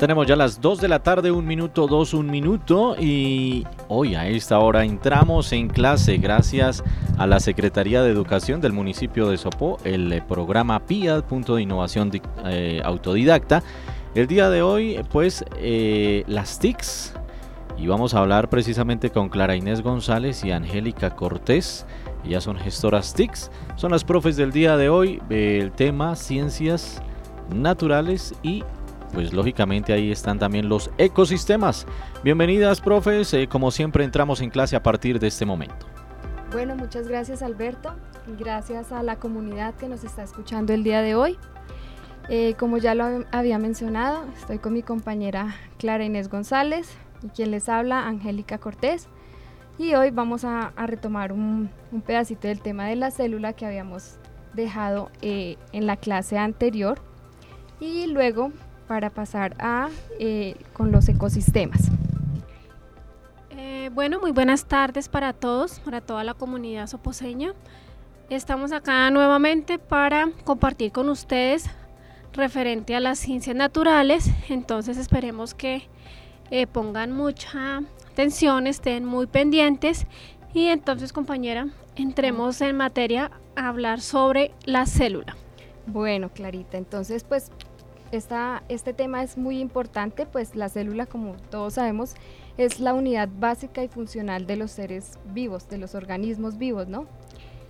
Tenemos ya las 2 de la tarde, un minuto, dos, un minuto y hoy a esta hora entramos en clase gracias a la Secretaría de Educación del municipio de Sopó, el eh, programa PIA, punto de innovación eh, autodidacta. El día de hoy, pues, eh, las TICs y vamos a hablar precisamente con Clara Inés González y Angélica Cortés. Ellas son gestoras TICs, son las profes del día de hoy, el tema ciencias naturales y pues lógicamente ahí están también los ecosistemas. Bienvenidas, profes. Eh, como siempre, entramos en clase a partir de este momento. Bueno, muchas gracias, Alberto. Gracias a la comunidad que nos está escuchando el día de hoy. Eh, como ya lo había mencionado, estoy con mi compañera Clara Inés González y quien les habla, Angélica Cortés. Y hoy vamos a, retomar un, pedacito del tema de la célula que habíamos dejado eh, en la clase anterior. Y luego para pasar a eh, con los ecosistemas. Eh, bueno, muy buenas tardes para todos, para toda la comunidad soposeña. Estamos acá nuevamente para compartir con ustedes referente a las ciencias naturales, entonces esperemos que eh, pongan mucha atención, estén muy pendientes y entonces compañera, entremos en materia a hablar sobre la célula. Bueno, Clarita, entonces pues este tema es muy importante, pues la célula, como todos sabemos, es la unidad básica y funcional de los seres vivos, de los organismos vivos, ¿no?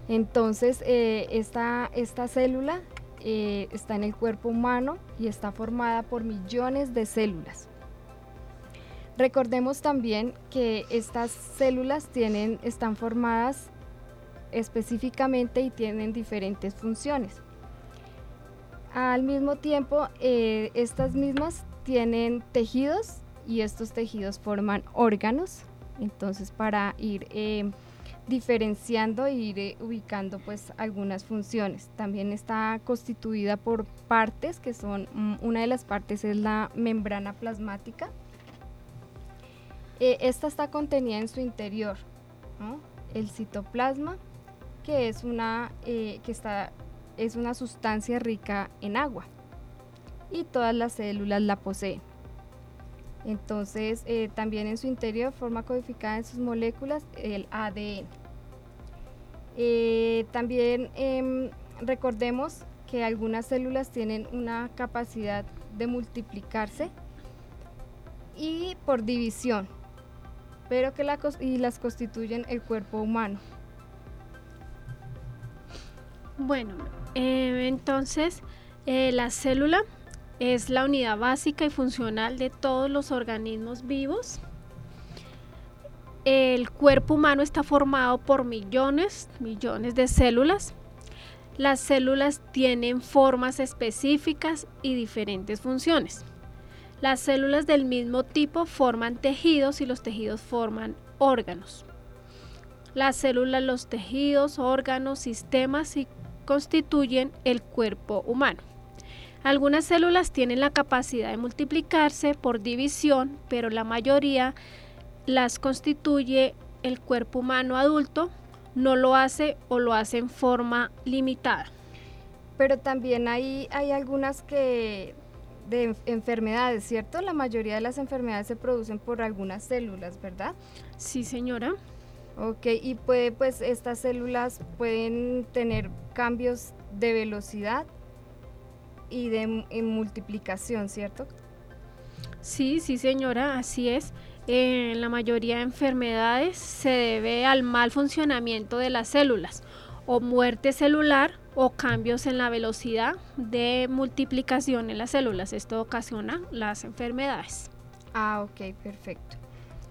Entonces, eh, esta, célula eh, está en el cuerpo humano y está formada por millones de células. Recordemos también que estas células tienen, están formadas específicamente y tienen diferentes funciones. Al mismo tiempo, eh, estas mismas tienen tejidos y estos tejidos forman órganos. Entonces, para ir eh, diferenciando e ir eh, ubicando pues algunas funciones. También está constituida por partes que son, mm, una de las partes es la membrana plasmática. esta está contenida en su interior, el citoplasma, que es una que está es una sustancia rica en agua y todas las células la poseen. Entonces, eh, también en su interior forma codificada en sus moléculas el ADN. Eh, también em, recordemos que algunas células tienen una capacidad de multiplicarse y por división, pero que las constituyen el cuerpo humano. Bueno, eh, entonces eh, la célula es la unidad básica y funcional de todos los organismos vivos. El cuerpo humano está formado por millones, millones de células. Las células tienen formas específicas y diferentes funciones. Las células del mismo tipo forman tejidos y los tejidos forman órganos. Las células, los tejidos, órganos, sistemas y constituyen el cuerpo humano. Algunas células tienen la capacidad de multiplicarse por división, pero la mayoría las constituye el cuerpo humano adulto, no lo hace o lo hace en forma limitada. Pero también hay, hay algunas que de enfermedades, ¿cierto? La mayoría de las enfermedades se producen por algunas células, ¿verdad? Sí, señora. Ok, y puede, pues estas células pueden tener cambios de velocidad y de multiplicación, ¿cierto? Sí, sí señora, así es. En la mayoría de enfermedades se debe al mal funcionamiento de las células o muerte celular o cambios en la velocidad de multiplicación en las células. Esto ocasiona las enfermedades. Ah, ok, perfecto.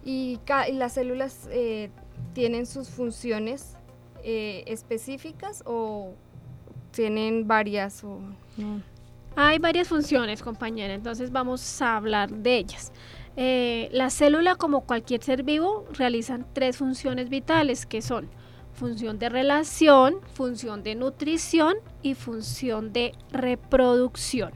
¿Y, las células eh, tienen sus funciones eh, específicas o tienen varias o Hay varias funciones, compañera, entonces vamos a hablar de ellas. Eh, la célula, como cualquier ser vivo, realizan tres funciones vitales que son función de relación, función de nutrición y función de reproducción.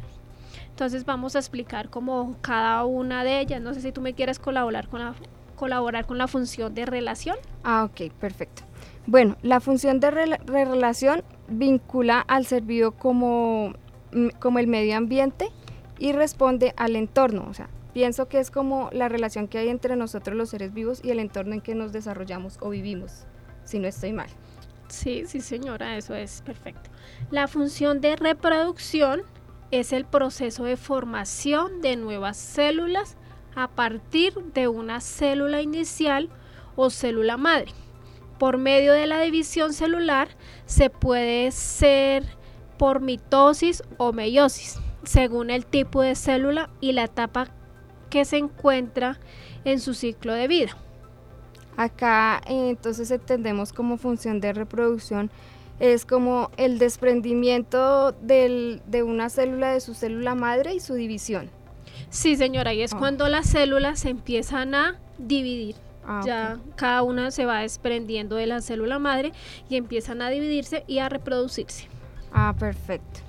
Entonces vamos a explicar como cada una de ellas. No sé si tú me quieres colaborar con la colaborar con la función de relación. Ah, ok, perfecto. Bueno, la función de, relación vincula al ser vivo como, mm, como el medio ambiente y responde al entorno. O sea, pienso que es como la relación que hay entre nosotros los seres vivos y el entorno en que nos desarrollamos o vivimos, si no estoy mal. Sí, sí señora, eso es perfecto. La función de reproducción es el proceso de formación de nuevas células a partir de una célula inicial o célula madre. Por medio de la división celular se puede ser por mitosis o meiosis, según el tipo de célula y la etapa que se encuentra en su ciclo de vida. Acá entonces entendemos como función de reproducción es como el desprendimiento de una célula de su célula madre y su división. Sí, señora, y es ah. cuando las células se empiezan a dividir. Ah, ya cada una se va desprendiendo de la célula madre y empiezan a dividirse y a reproducirse. Ah, perfecto.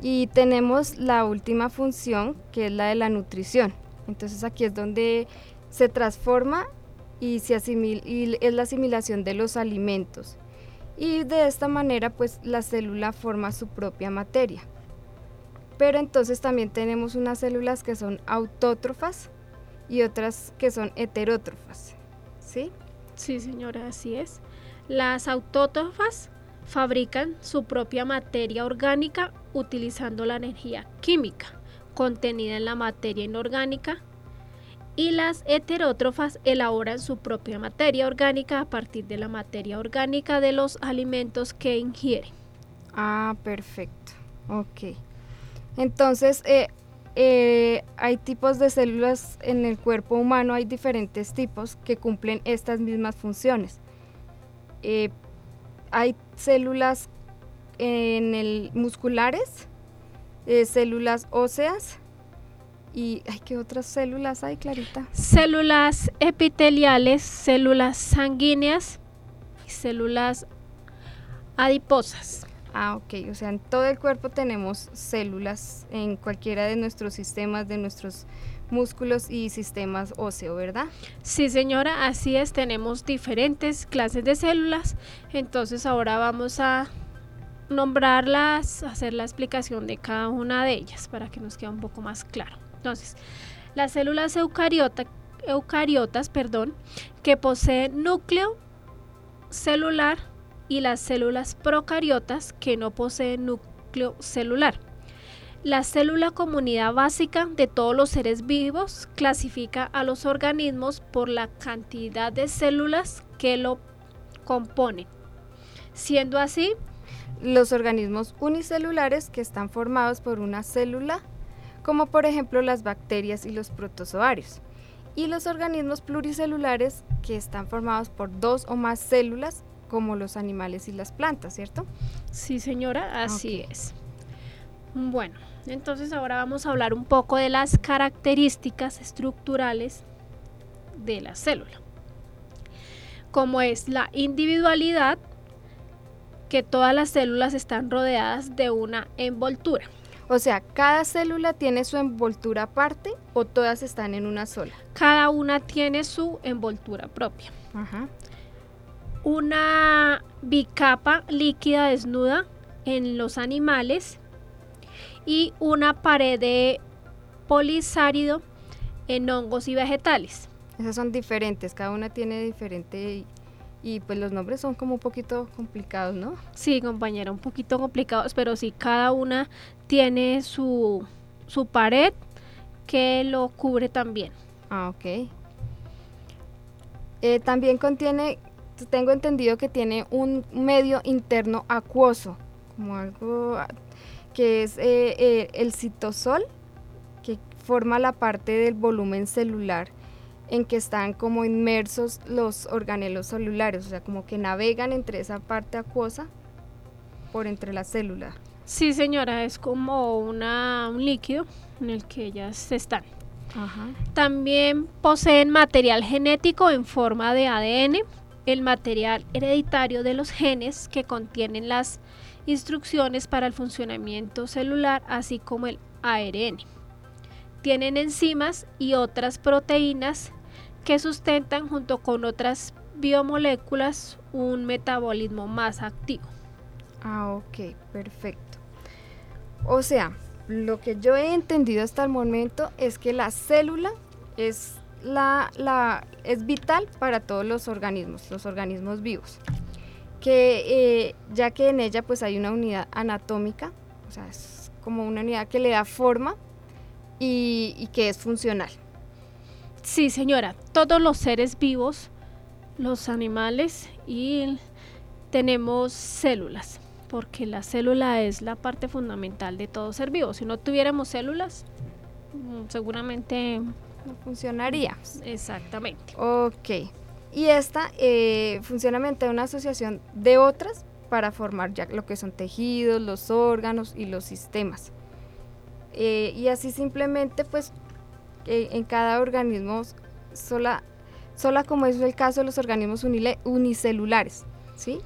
Y tenemos la última función, que es la de la nutrición. Entonces aquí es donde se transforma y, se asimila, y es la asimilación de los alimentos y de esta manera pues la célula forma su propia materia. Pero entonces también tenemos unas células que son autótrofas y otras que son heterótrofas. ¿Sí? Sí, señora, así es. Las autótrofas fabrican su propia materia orgánica utilizando la energía química contenida en la materia inorgánica y las heterótrofas elaboran su propia materia orgánica a partir de la materia orgánica de los alimentos que ingieren. Ah, perfecto. Ok. Entonces, eh, eh, hay tipos de células en el cuerpo humano, hay diferentes tipos que cumplen estas mismas funciones. Eh, hay células en el musculares, células óseas, ¿Y qué otras células hay, Clarita? Células epiteliales, células sanguíneas y células adiposas. Ah, ok. O sea, en todo el cuerpo tenemos células en cualquiera de nuestros sistemas, de nuestros músculos y sistemas óseos, ¿verdad? Sí, señora, así es. Tenemos diferentes clases de células. Entonces ahora vamos a nombrarlas, hacer la explicación de cada una de ellas para que nos quede un poco más claro. Entonces, las células eucariotas perdón, que poseen núcleo celular y las células procariotas que no poseen núcleo celular. La célula comunidad básica de todos los seres vivos clasifica a los organismos por la cantidad de células que lo componen. Siendo así, los organismos unicelulares que están formados por una célula como por ejemplo las bacterias y los protozoarios, y los organismos pluricelulares que están formados por dos o más células, como los animales y las plantas, ¿cierto? Sí, señora, así es. Bueno, entonces ahora vamos a hablar un poco de las características estructurales de la célula, como es la individualidad, que todas las células están rodeadas de una envoltura. O sea, ¿cada célula tiene su envoltura aparte o todas están en una sola? Cada una tiene su envoltura propia. Una bicapa líquida desnuda en los animales y una pared de polisárido en hongos y vegetales. Esas son diferentes, cada una tiene diferente y pues los nombres son como un poquito complicados, ¿no? Sí, compañera, un poquito complicados, pero sí, cada una tiene su, su pared que lo cubre también. Ah, ok. Eh, también contiene, tengo entendido que tiene un medio interno acuoso, como algo que es eh, eh, el citosol, que forma la parte del volumen celular en que están como inmersos los organelos celulares, o sea, como que navegan entre esa parte acuosa por entre la célula. Sí, señora, es como una, un líquido en el que ellas están. También poseen material genético en forma de ADN, el material hereditario de los genes que contienen las instrucciones para el funcionamiento celular, así como el ARN. Tienen enzimas y otras proteínas que sustentan junto con otras biomoléculas un metabolismo más activo. Ah, ok, perfecto. O sea, lo que yo he entendido hasta el momento es que la célula es, la, la, es vital para todos los organismos, los organismos vivos. Que eh, ya que en ella pues hay una unidad anatómica, o sea, es como una unidad que le da forma y, que es funcional. Sí, señora, todos los seres vivos, los animales y tenemos células, porque la célula es la parte fundamental de todo ser vivo. Si no tuviéramos células, mm, seguramente No funcionaría. exactamente. Ok. Y esta eh, funciona mediante una asociación de otras para formar ya lo que son tejidos, los órganos y los sistemas. Eh, y así simplemente, pues, eh, en cada organismo, sola, sola como es el caso de los organismos unile- unicelulares, ¿sí?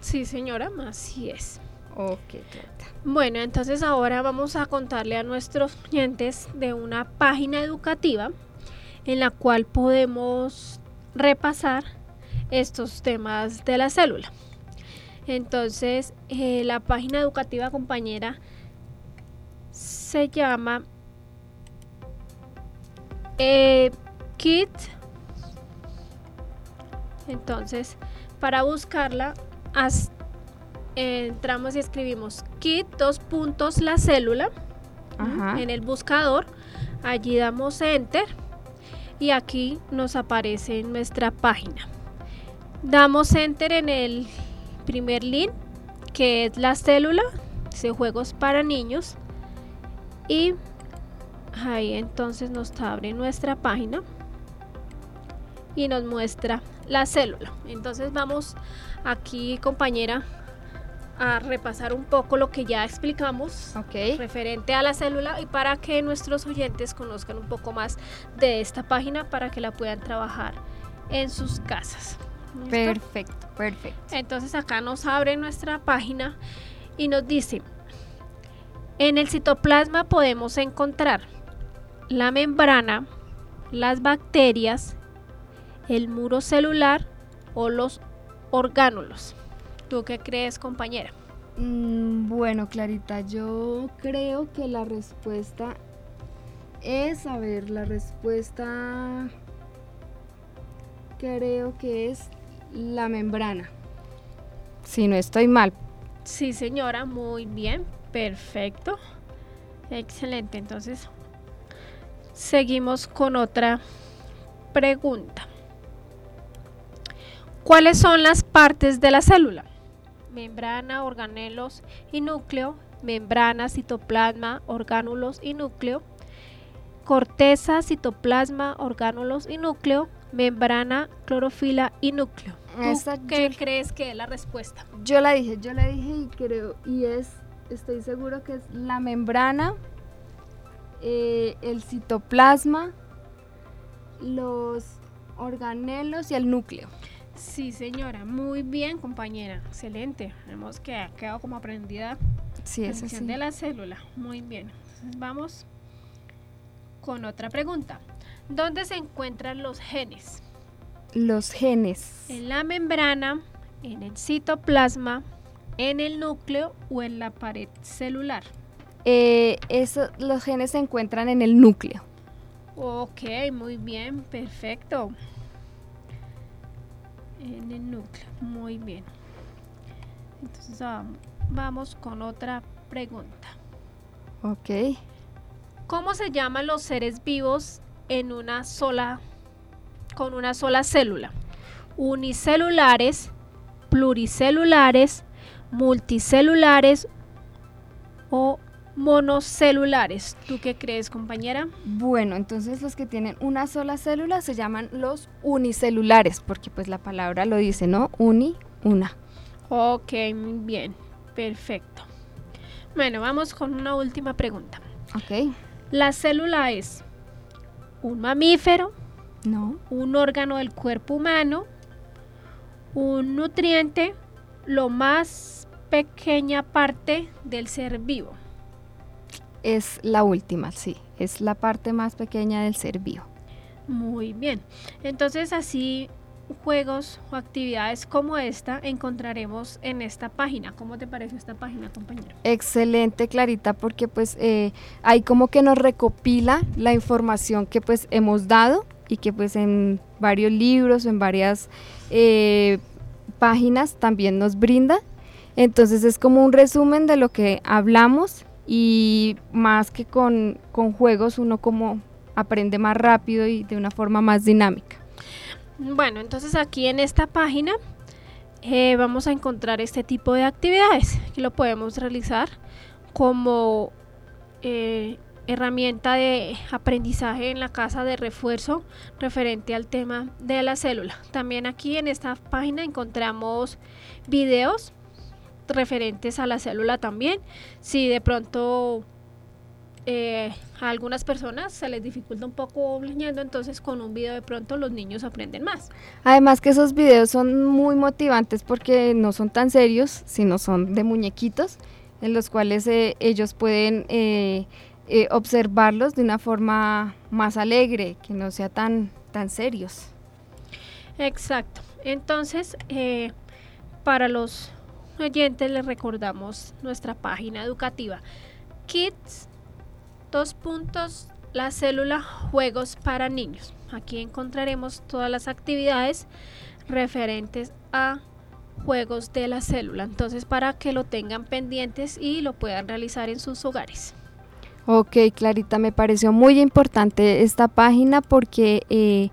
Sí, señora, así es. Ok. Bueno, entonces ahora vamos a contarle a nuestros clientes de una página educativa en la cual podemos repasar estos temas de la célula. Entonces, eh, la página educativa compañera se llama eh, Kit. Entonces, para buscarla, haz- entramos y escribimos kit dos puntos la célula Ajá. en el buscador. Allí damos enter y aquí nos aparece nuestra página. Damos enter en el primer link que es la célula, dice juegos para niños y ahí entonces nos abre nuestra página y nos muestra la célula. Entonces vamos aquí compañera a repasar un poco lo que ya explicamos referente a la célula y para que nuestros oyentes conozcan un poco más de esta página para que la puedan trabajar en sus casas. ¿Listo? Perfecto, perfecto. Entonces acá nos abre nuestra página y nos dice, en el citoplasma podemos encontrar la membrana, las bacterias, el muro celular o los orgánulos. ¿Tú qué crees, compañera? Mm, bueno, Clarita, yo creo que la respuesta es, a ver, la respuesta creo que es la membrana. Si no estoy mal. Sí, señora, muy bien, perfecto. Excelente, entonces seguimos con otra pregunta. ¿Cuáles son las partes de la célula? Membrana, organelos y núcleo, membrana, citoplasma, orgánulos y núcleo, corteza, citoplasma, orgánulos y núcleo, membrana, clorofila y núcleo. ¿Tú Esa qué yo- crees que es la respuesta? Yo la dije, yo la dije y creo, y es, estoy seguro que es la membrana, eh, el citoplasma, los organelos y el núcleo. Sí, señora, muy bien, compañera. Excelente. Hemos que ha quedado como aprendida Sí, la es así. de la célula. Muy bien. Entonces, vamos con otra pregunta. ¿Dónde se encuentran los genes? Los genes. ¿En la membrana, en el citoplasma, en el núcleo o en la pared celular? Eh, eso- los genes se encuentran en el núcleo. Ok, muy bien, perfecto. En el núcleo, muy bien. Entonces vam- vamos con otra pregunta. Ok. ¿Cómo se llaman los seres vivos en una sola, con una sola célula? Unicelulares, pluricelulares, multicelulares o monocelulares. ¿Tú qué crees, compañera? Bueno, entonces los que tienen una sola célula se llaman los unicelulares, porque pues la palabra lo dice, ¿no? Uni, una. Ok, muy bien, perfecto. Bueno, vamos con una última pregunta. Ok. ¿La célula es un mamífero, No. un órgano del cuerpo humano, un nutriente, lo más pequeña parte del ser vivo? Es la última, sí. Es la parte más pequeña del ser vivo. Muy bien. Entonces así juegos o actividades como esta encontraremos en esta página. ¿Cómo te parece esta página, compañero? Excelente, Clarita, porque pues eh, ahí como que nos recopila la información que pues hemos dado y que pues en varios libros, en varias eh, páginas también nos brinda. Entonces es como un resumen de lo que hablamos y más que con, con juegos uno como aprende más rápido y de una forma más dinámica. Bueno, entonces aquí en esta página eh, vamos a encontrar este tipo de actividades que lo podemos realizar como eh, herramienta de aprendizaje en la casa de refuerzo referente al tema de la célula. También aquí en esta página encontramos videos referentes a la célula también. Si de pronto eh, a algunas personas se les dificulta un poco leyendo, entonces con un video de pronto los niños aprenden más. Además que esos videos son muy motivantes porque no son tan serios, sino son de muñequitos en los cuales eh, ellos pueden eh, observarlos de una forma más alegre, que no sea tan, tan serios. Exacto. Entonces, para los oyentes les recordamos nuestra página educativa Kids Dos puntos, la célula Juegos para Niños. Aquí encontraremos todas las actividades referentes a juegos de la célula. Entonces, para que lo tengan pendientes y lo puedan realizar en sus hogares. Ok, Clarita, me pareció muy importante esta página porque eh,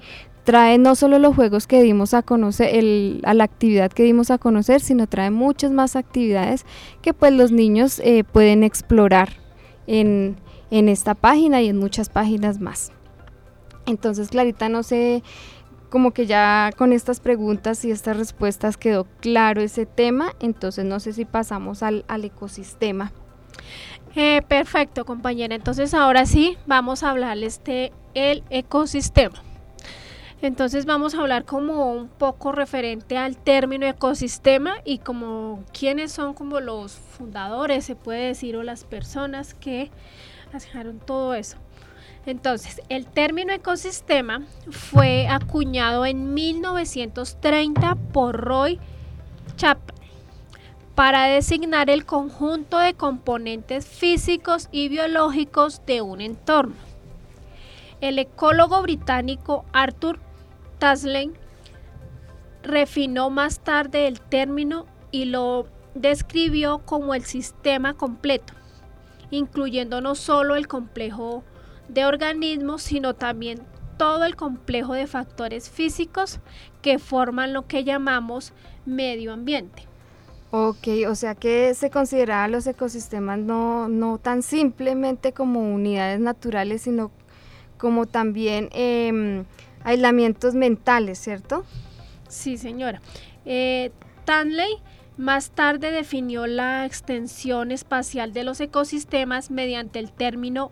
trae no solo los juegos que dimos a conocer, a la actividad que dimos a conocer, sino trae muchas más actividades que pues los niños eh, pueden explorar en, en esta página y en muchas páginas más. Entonces, Clarita, no sé, como que ya con estas preguntas y estas respuestas quedó claro ese tema, entonces no sé si pasamos al, ecosistema. Eh, perfecto, compañera. Entonces ahora sí vamos a hablarles de el ecosistema. Entonces vamos a hablar como un poco referente al término ecosistema y como quiénes son como los fundadores, se puede decir, o las personas que dejaron todo eso. Entonces, el término ecosistema fue acuñado en 1930 por Roy Chapman para designar el conjunto de componentes físicos y biológicos de un entorno. El ecólogo británico Arthur Taslen refinó más tarde el término y lo describió como el sistema completo, incluyendo no solo el complejo de organismos, sino también todo el complejo de factores físicos que forman lo que llamamos medio ambiente. Ok, o sea que se considera los ecosistemas no, no tan simplemente como unidades naturales, sino como también em, aislamientos mentales, ¿cierto? Sí, señora. Eh, Tanley más tarde definió la extensión espacial de los ecosistemas mediante el término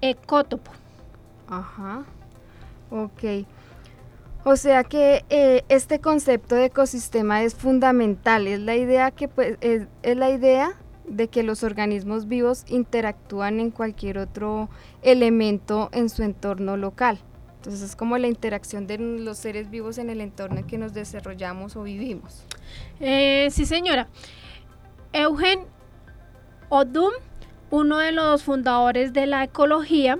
ecótopo. Ajá. Ok. O sea que eh, este concepto de ecosistema es fundamental, es la idea que pues, es, es, la idea de que los organismos vivos interactúan en cualquier otro elemento en su entorno local. Entonces es como la interacción de los seres vivos en el entorno en que nos desarrollamos o vivimos. Eh, sí, señora. Eugen Odum, uno de los fundadores de la ecología,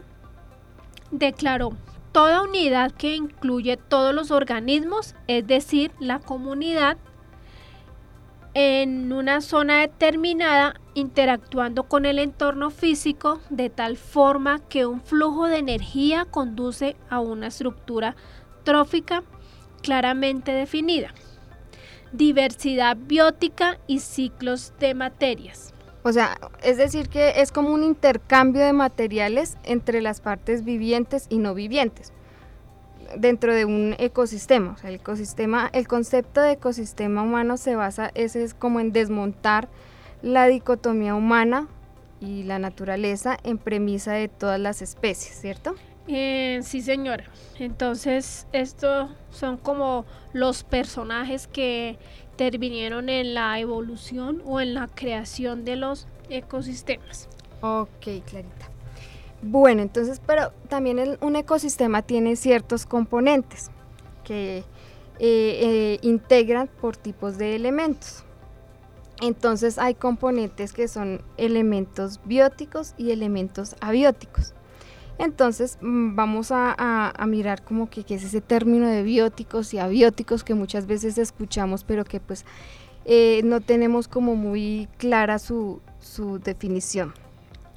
declaró, toda unidad que incluye todos los organismos, es decir, la comunidad, en una zona determinada interactuando con el entorno físico de tal forma que un flujo de energía conduce a una estructura trófica claramente definida, diversidad biótica y ciclos de materias. O sea, es decir que es como un intercambio de materiales entre las partes vivientes y no vivientes dentro de un ecosistema. O sea, el ecosistema, el concepto de ecosistema humano se basa, ese es como en desmontar la dicotomía humana y la naturaleza en premisa de todas las especies, ¿cierto? Eh, sí, señora. Entonces, estos son como los personajes que intervinieron en la evolución o en la creación de los ecosistemas. Ok, Clarita. Bueno, entonces, pero también un ecosistema tiene ciertos componentes que eh, integran por tipos de elementos. Entonces hay componentes que son elementos bióticos y elementos abióticos. Entonces mm, vamos a, mirar como que es ese término de bióticos y abióticos que muchas veces escuchamos, pero que pues eh, no tenemos como muy clara su definición.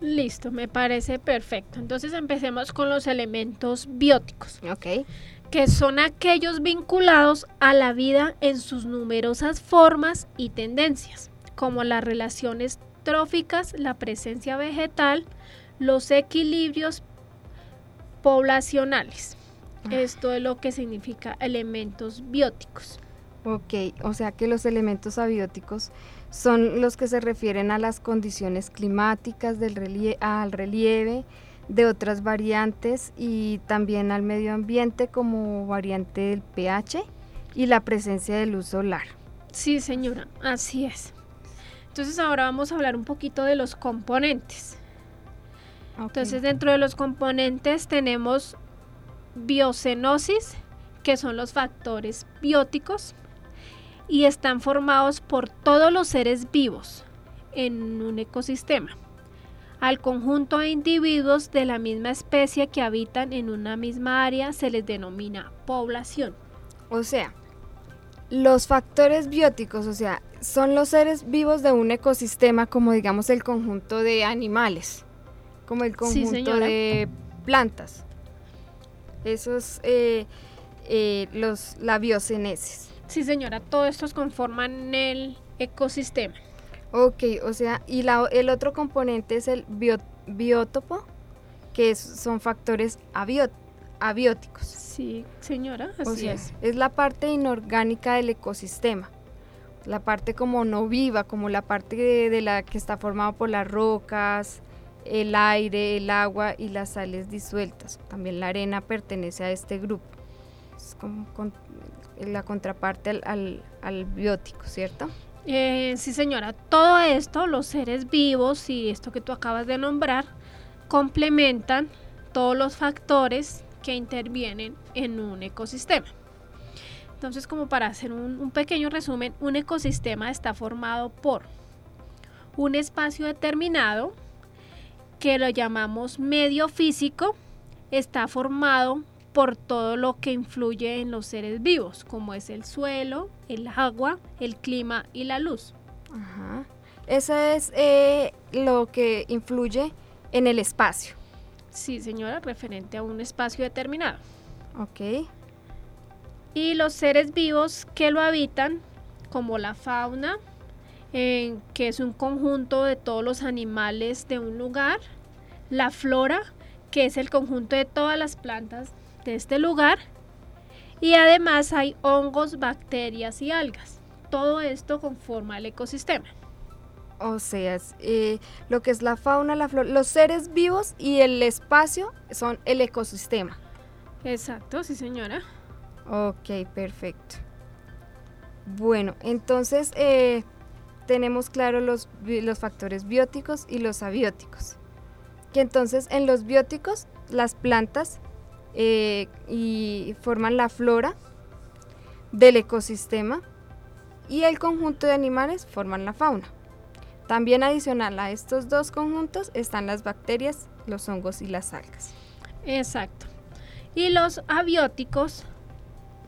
Listo, me parece perfecto. Entonces empecemos con los elementos bióticos. Ok. Que son aquellos vinculados a la vida en sus numerosas formas y tendencias, como las relaciones tróficas, la presencia vegetal, los equilibrios poblacionales. Ah. Esto es lo que significa elementos bióticos. Ok, o sea que los elementos abióticos son los que se refieren a las condiciones climáticas, del relieve, al relieve, de otras variantes y también al medio ambiente como variante del pH y la presencia de luz solar. Sí, señora, así es. Entonces ahora vamos a hablar un poquito de los componentes. Entonces dentro de los componentes tenemos biocenosis, que son los factores bióticos, y están formados por todos los seres vivos en un ecosistema, al conjunto de individuos de la misma especie que habitan en una misma área se les denomina población. O sea, los factores bióticos, o sea, son los seres vivos de un ecosistema como digamos el conjunto de animales como el conjunto de plantas. Eso es eh, eh, los, la biocenesis. Sí, señora, todos estos conforman el ecosistema. Ok, o sea, y la, el otro componente es el biótopo, que son factores abióticos. Sí, señora, así es. Es la parte inorgánica del ecosistema. La parte como no viva, como la parte de la que está formada por las rocas, el aire, el agua y las sales disueltas. También la arena pertenece a este grupo. Es como la contraparte al, biótico, ¿cierto? Eh, sí, señora. Todo esto, los seres vivos y esto que tú acabas de nombrar, complementan todos los factores que intervienen en un ecosistema. Entonces, como para hacer un pequeño resumen, un ecosistema está formado por un espacio determinado, que lo llamamos medio físico, está formado por todo lo que influye en los seres vivos, como es el suelo, el agua, el clima y la luz. Ajá. Eso es eh, lo que influye en el espacio. Sí, señora, referente a un espacio determinado. Ok. Y los seres vivos que lo habitan, como la fauna, que es un conjunto de todos los animales de un lugar, la flora, que es el conjunto de todas las plantas de este lugar, y además hay hongos, bacterias y algas. Todo esto conforma el ecosistema. O sea, eh, lo que es la fauna, la flora, los seres vivos y el espacio son el ecosistema. Exacto, sí señora. Ok, perfecto. Bueno, entonces eh, tenemos claro los, los factores bióticos y los abióticos. Que entonces en los bióticos las plantas eh, y forman la flora del ecosistema y el conjunto de animales forman la fauna. También adicional a estos dos conjuntos están las bacterias, los hongos y las algas. Exacto. Y los abióticos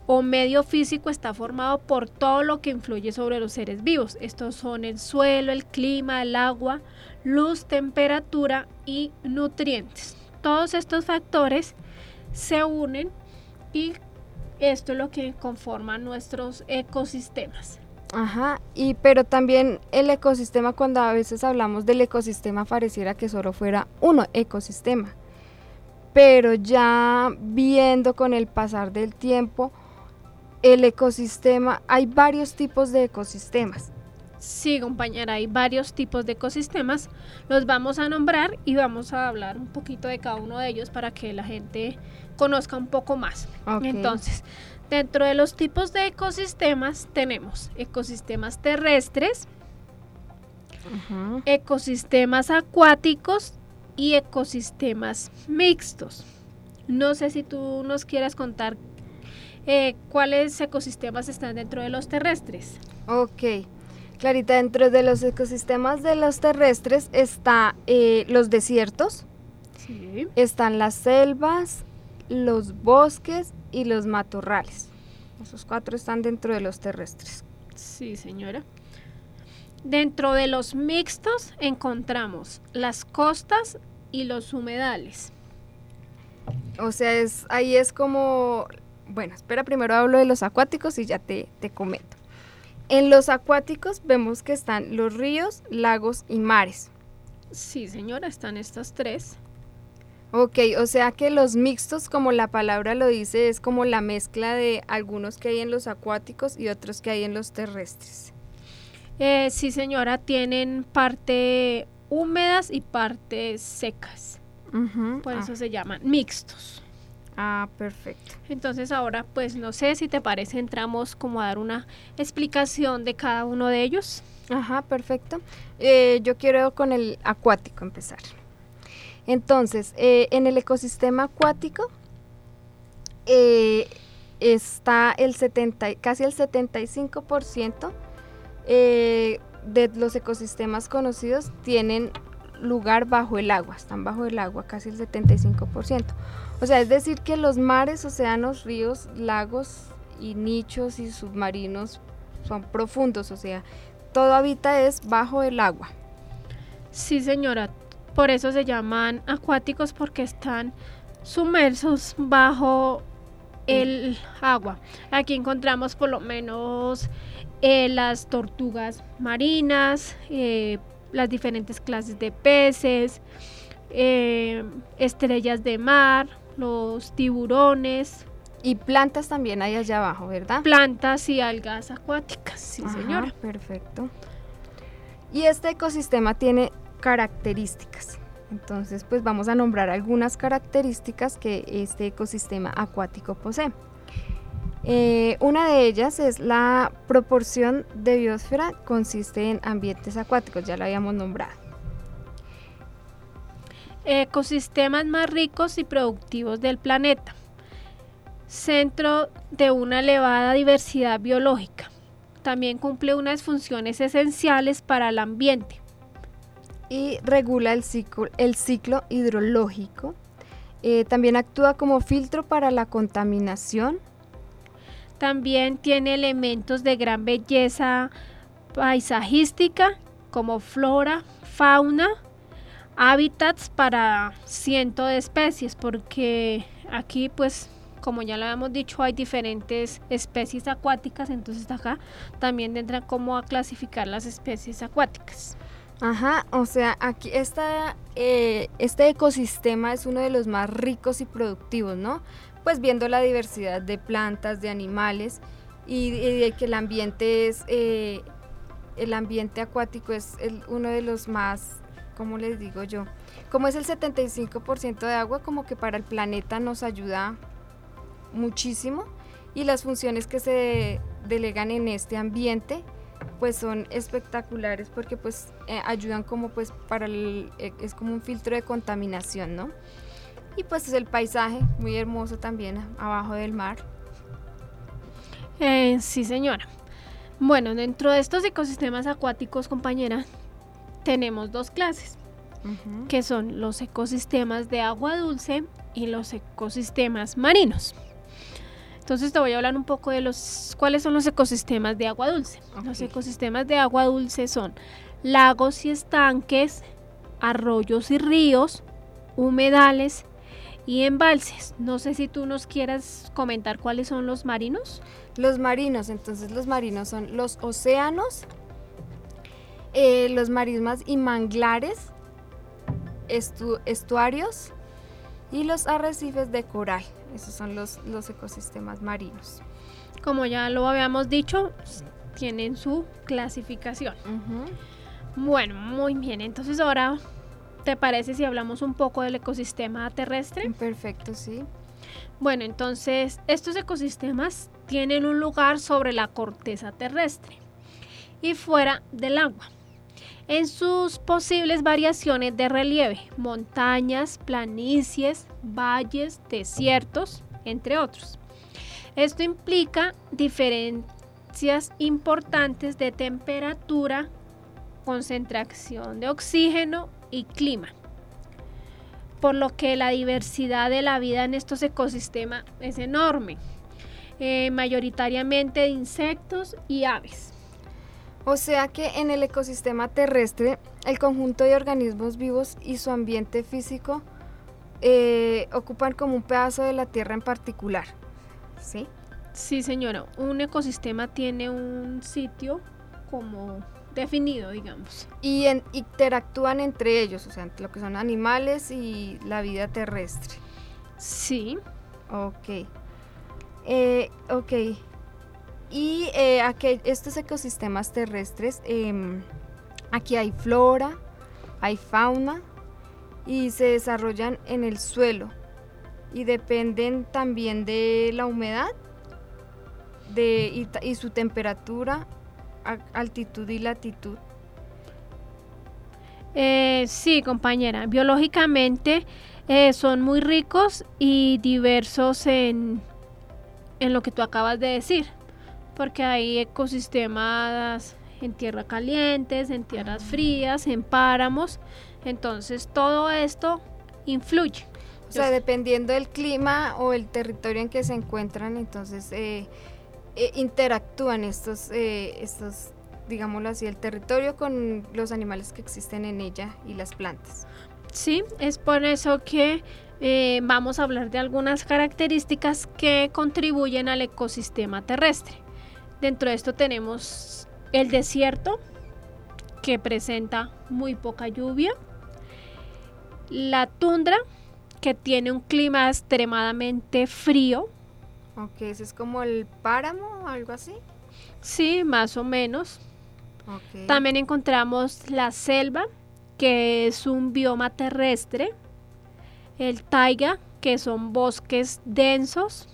o medio físico está formado por todo lo que influye sobre los seres vivos. Estos son el suelo, el clima, el agua, luz, temperatura y nutrientes. Todos estos factores se unen y esto es lo que conforma nuestros ecosistemas. Ajá, y pero también el ecosistema, cuando a veces hablamos del ecosistema, pareciera que solo fuera uno ecosistema. Pero ya viendo con el pasar del tiempo, el ecosistema, hay varios tipos de ecosistemas. Sí, compañera, hay varios tipos de ecosistemas. Los vamos a nombrar y vamos a hablar un poquito de cada uno de ellos para que la gente conozca un poco más. Entonces, dentro de los tipos de ecosistemas tenemos ecosistemas terrestres, ecosistemas acuáticos y ecosistemas mixtos. No sé si tú nos quieras contar Eh, ¿Cuáles ecosistemas están dentro de los terrestres? Ok. Clarita, dentro de los ecosistemas de los terrestres está eh, los desiertos, Sí. están las selvas, los bosques y los matorrales. Esos cuatro están dentro de los terrestres. Sí, señora. Dentro de los mixtos encontramos las costas y los humedales. O sea, es, ahí es como... Bueno, espera, primero hablo de los acuáticos y ya te, te comento. En los acuáticos vemos que están los ríos, lagos y mares. Sí, señora, están estas tres. Ok, o sea que los mixtos, como la palabra lo dice, es como la mezcla de algunos que hay en los acuáticos y otros que hay en los terrestres. Eh, sí, señora, tienen parte húmedas y partes secas. Por ah, eso se llaman mixtos. Ah, perfecto. Entonces ahora, pues no sé si te parece, entramos como a dar una explicación de cada uno de ellos. Ajá, perfecto. Eh, yo quiero con el acuático empezar. Entonces, eh, en el ecosistema acuático eh, está el 70, y- casi el 75% eh, de los ecosistemas conocidos tienen lugar bajo el agua, están bajo el agua, casi el 75%. O sea, es decir que los mares, océanos, ríos, lagos y nichos y submarinos son profundos, o sea, todo habita es bajo el agua. Sí, señora. Por eso se llaman acuáticos porque están sumersos bajo el agua. Aquí encontramos por lo menos eh, las tortugas marinas, eh, las diferentes clases de peces, eh, estrellas de mar, los tiburones, Y plantas también hay allá abajo, ¿verdad? plantas y algas acuáticas. Sí, Ajá, señora. Perfecto. Y este ecosistema tiene características. Entonces, pues vamos a nombrar algunas características que este ecosistema acuático posee. Eh, una de ellas es la proporción de biosfera, consiste en ambientes acuáticos, ya lo habíamos nombrado. Ecosistemas más ricos y productivos del planeta, centro de una elevada diversidad biológica. También cumple unas funciones esenciales para el ambiente. y regula el ciclo, el ciclo hidrológico. Eh, también actúa como filtro para la contaminación. También tiene elementos de gran belleza paisajística como flora, fauna, hábitats para cientos de especies, porque aquí pues como ya lo habíamos dicho hay diferentes especies acuáticas, entonces acá también entran como a clasificar las especies acuáticas. Ajá, o sea, aquí esta, eh, este ecosistema es uno de los más ricos y productivos, ¿no? Pues viendo la diversidad de plantas, de animales y, y de que el ambiente es, eh, el ambiente acuático es el- uno de los más, ¿cómo les digo yo? Como es el 75% de agua, como que para el planeta nos ayuda muchísimo y las funciones que se delegan en este ambiente pues son espectaculares porque pues eh, ayudan como pues para el, eh, es como un filtro de contaminación, ¿no? Y pues es el paisaje muy hermoso también abajo del mar. Eh, sí, señora. Bueno, dentro de estos ecosistemas acuáticos, compañera, tenemos dos clases, que son los ecosistemas de agua dulce y los ecosistemas marinos. Entonces te voy a hablar un poco de los cuáles son los ecosistemas de agua dulce. Los ecosistemas de agua dulce son lagos y estanques, arroyos y ríos, humedales y embalses. No sé si tú nos quieras comentar cuáles son los marinos. Los marinos, entonces los marinos son los océanos, eh, los marismas y manglares, estu- estuarios y los arrecifes de coral. Esos son los, los ecosistemas marinos. Como ya lo habíamos dicho, tienen su clasificación. Bueno, muy bien. Entonces ahora, ¿te parece si hablamos un poco del ecosistema terrestre? Perfecto, sí. Bueno, entonces estos ecosistemas tienen un lugar sobre la corteza terrestre y fuera del agua. En sus posibles variaciones de relieve, montañas, planicies, valles, desiertos, entre otros. Esto implica diferencias importantes de temperatura, concentración de oxígeno y clima, por lo que la diversidad de la vida en estos ecosistemas es enorme, eh, mayoritariamente de insectos y aves. O sea que en el ecosistema terrestre, el conjunto de organismos vivos y su ambiente físico eh, ocupan como un pedazo de la Tierra en particular. ¿Sí? Sí, señora. Un ecosistema tiene un sitio como definido, digamos. Y interactúan entre ellos, o sea, entre lo que son animales y la vida terrestre. Sí. Ok. Eh, ok. Y eh, aquí, estos ecosistemas terrestres, em, aquí hay flora, hay fauna y se desarrollan en el suelo y dependen también de la humedad de, y, su temperatura, altitud y latitud. Eh, sí, compañera, biológicamente eh, son muy ricos y diversos en, en lo que tú acabas de decir porque hay ecosistemas en tierra calientes, en tierras frías, en páramos. Entonces todo esto influye. O sea, dependiendo del clima o el territorio en que se encuentran, entonces eh, eh, interactúan estos, eh, estos, digámoslo así, el territorio con los animales que existen en ella y las plantas. Sí, es por eso que vamos a hablar de algunas características que contribuyen al ecosistema terrestre. Dentro de esto tenemos el desierto, que presenta muy poca lluvia. La tundra, que tiene un clima extremadamente frío. Ok, ese es como el páramo o algo así. Sí, más o menos. También encontramos la selva, que es un bioma terrestre. El taiga, que son bosques densos.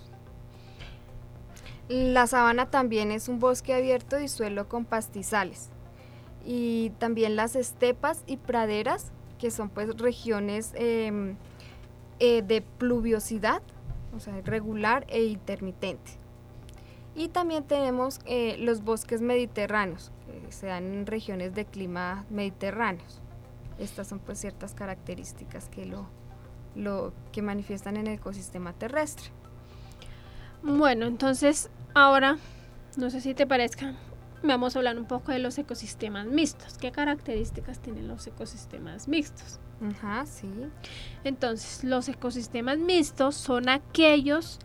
La sabana también es un bosque abierto y suelo con pastizales. Y también las estepas y praderas, que son pues regiones em, eh, de pluviosidad, o sea, regular e intermitente. Y también tenemos eh, los bosques mediterráneos, que se dan en regiones de clima mediterráneos. Estas son pues ciertas características que lo, lo que manifiestan en el ecosistema terrestre. Bueno, entonces Ahora, no sé si te parezca, vamos a hablar un poco de los ecosistemas mixtos. ¿Qué características tienen los ecosistemas mixtos? Ajá, sí. Entonces, los ecosistemas mixtos son aquellos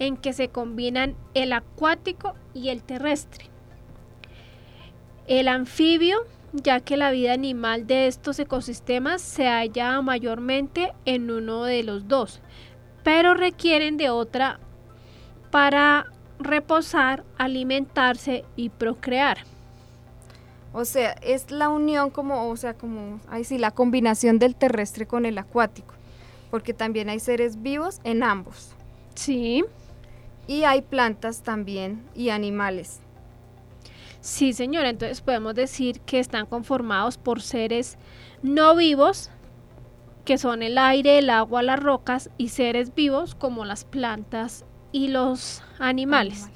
en que se combinan el acuático y el terrestre. El anfibio, ya que la vida animal de estos ecosistemas se halla mayormente en uno de los dos, pero requieren de otra para reposar, alimentarse y procrear. O sea, es la unión como, o sea, como, ahí sí, la combinación del terrestre con el acuático, porque también hay seres vivos en ambos. Sí. Y hay plantas también y animales. Sí, señora, entonces podemos decir que están conformados por seres no vivos, que son el aire, el agua, las rocas, y seres vivos como las plantas y los animales.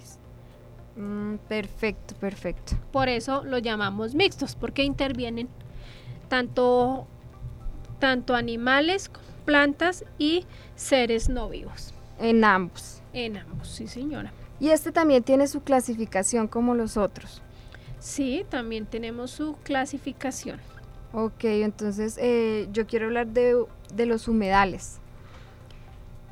Mm, perfecto, perfecto. Por eso lo llamamos mixtos, porque intervienen tanto, tanto animales, plantas y seres no vivos. En ambos. En ambos, sí señora. Y este también tiene su clasificación como los otros. Sí, también tenemos su clasificación. Ok, entonces eh, yo quiero hablar de, de los humedales.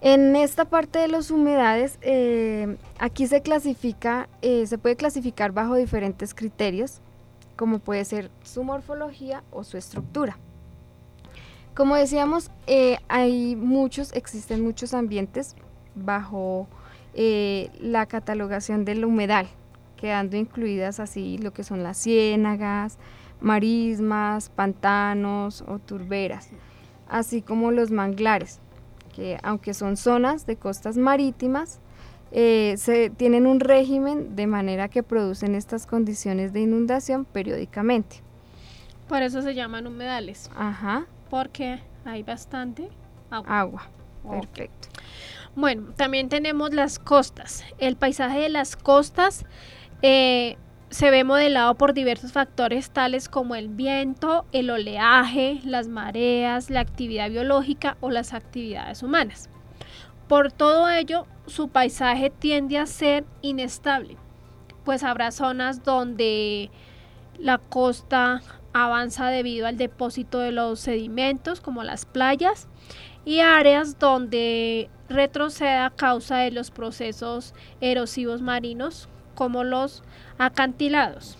En esta parte de los humedades, eh, aquí se clasifica, eh, se puede clasificar bajo diferentes criterios, como puede ser su morfología o su estructura. Como decíamos, eh, hay muchos, existen muchos ambientes bajo la catalogación del humedal, quedando incluidas así lo que son las ciénagas, marismas, pantanos o turberas, así como los manglares que aunque son zonas de costas marítimas, eh, se tienen un régimen de manera que producen estas condiciones de inundación periódicamente. Por eso se llaman humedales. Ajá. Porque hay bastante agua. Agua, perfecto. Bueno, también tenemos las costas. El paisaje de las costas eh, se ve modelado por diversos factores tales como el viento, el oleaje, las mareas, la actividad biológica o las actividades humanas. Por todo ello, su paisaje tiende a ser inestable, pues habrá zonas donde la costa avanza debido al depósito de los sedimentos, como las playas, y áreas donde retrocede a causa de los procesos erosivos marinos, como los acantilados.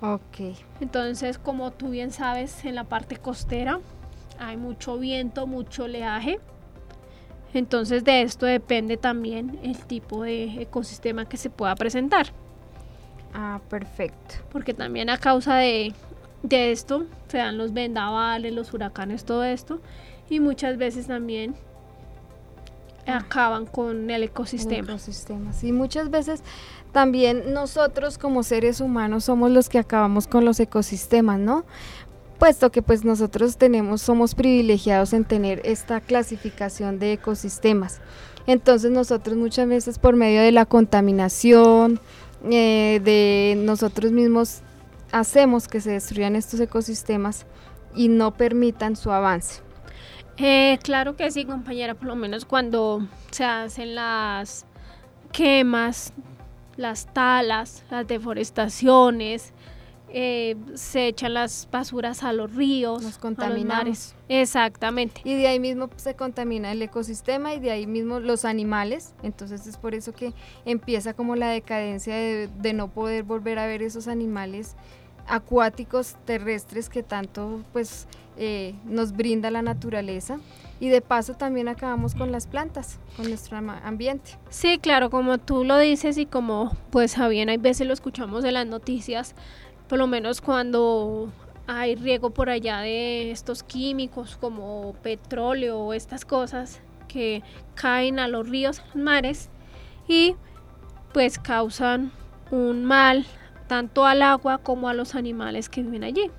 Ok. Entonces, como tú bien sabes, en la parte costera hay mucho viento, mucho oleaje. Entonces, de esto depende también el tipo de ecosistema que se pueda presentar. Ah, perfecto. Porque también a causa de, de esto se dan los vendavales, los huracanes, todo esto. Y muchas veces también acaban con el ecosistema. Ecosistemas. Y muchas veces también nosotros como seres humanos somos los que acabamos con los ecosistemas, ¿no? Puesto que pues nosotros tenemos, somos privilegiados en tener esta clasificación de ecosistemas. Entonces nosotros muchas veces por medio de la contaminación, eh, de nosotros mismos hacemos que se destruyan estos ecosistemas y no permitan su avance. Eh, claro que sí, compañera, por lo menos cuando se hacen las quemas, las talas, las deforestaciones, eh, se echan las basuras a los ríos, Nos contaminamos. Exactamente. Y de ahí mismo se contamina el ecosistema y de ahí mismo los animales. Entonces es por eso que empieza como la decadencia de, de no poder volver a ver esos animales acuáticos terrestres que tanto pues eh, nos brinda la naturaleza y de paso también acabamos con las plantas, con nuestro ambiente. Sí, claro, como tú lo dices y como pues bien hay veces lo escuchamos en las noticias, por lo menos cuando hay riego por allá de estos químicos como petróleo o estas cosas que caen a los ríos, a los mares y pues causan un mal tanto al agua como a los animales que viven allí.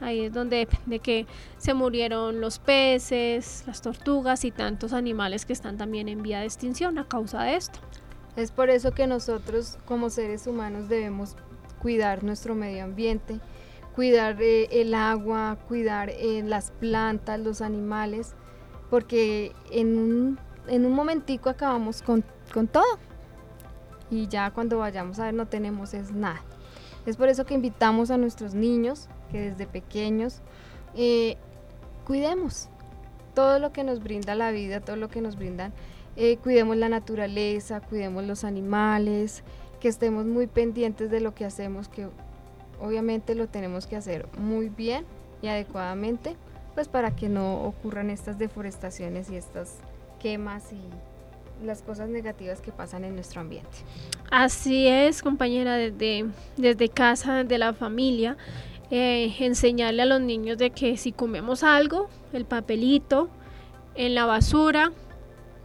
Ahí es donde de que se murieron los peces, las tortugas y tantos animales que están también en vía de extinción a causa de esto. Es por eso que nosotros como seres humanos debemos cuidar nuestro medio ambiente, cuidar eh, el agua, cuidar eh, las plantas, los animales, porque en un, en un momentico acabamos con, con todo. Y ya cuando vayamos a ver no tenemos es nada. Es por eso que invitamos a nuestros niños que desde pequeños eh, cuidemos todo lo que nos brinda la vida, todo lo que nos brindan eh, cuidemos la naturaleza, cuidemos los animales, que estemos muy pendientes de lo que hacemos, que obviamente lo tenemos que hacer muy bien y adecuadamente, pues para que no ocurran estas deforestaciones y estas quemas y las cosas negativas que pasan en nuestro ambiente. Así es, compañera, desde, desde casa, desde la familia, eh, enseñarle a los niños de que si comemos algo, el papelito, en la basura,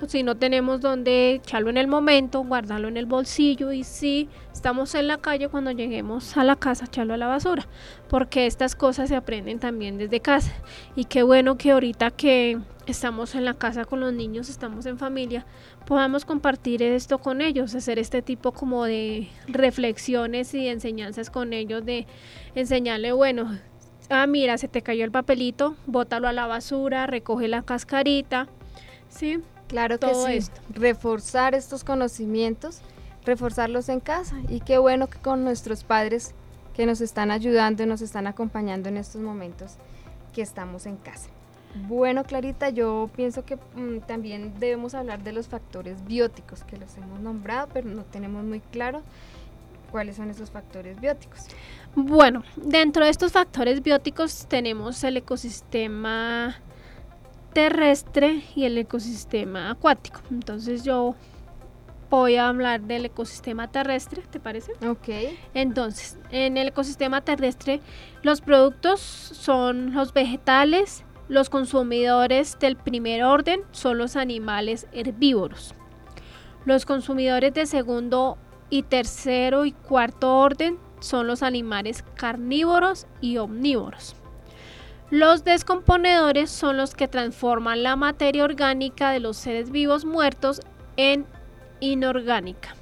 si no tenemos donde echarlo en el momento, guardarlo en el bolsillo y si estamos en la calle cuando lleguemos a la casa, echarlo a la basura, porque estas cosas se aprenden también desde casa. Y qué bueno que ahorita que estamos en la casa con los niños, estamos en familia, podamos compartir esto con ellos, hacer este tipo como de reflexiones y enseñanzas con ellos, de enseñarle, bueno, ah, mira, se te cayó el papelito, bótalo a la basura, recoge la cascarita, ¿sí? Claro que sí, esto. reforzar estos conocimientos, reforzarlos en casa y qué bueno que con nuestros padres que nos están ayudando y nos están acompañando en estos momentos que estamos en casa. Bueno, Clarita, yo pienso que mm, también debemos hablar de los factores bióticos que los hemos nombrado, pero no tenemos muy claro cuáles son esos factores bióticos. Bueno, dentro de estos factores bióticos tenemos el ecosistema terrestre y el ecosistema acuático. Entonces yo voy a hablar del ecosistema terrestre, ¿te parece? Ok, Entonces, en el ecosistema terrestre, los productos son los vegetales, los consumidores del primer orden son los animales herbívoros. Los consumidores de segundo y tercero y cuarto orden son los animales carnívoros y omnívoros. Los descomponedores son los que transforman la materia orgánica de los seres vivos muertos en inorgánica.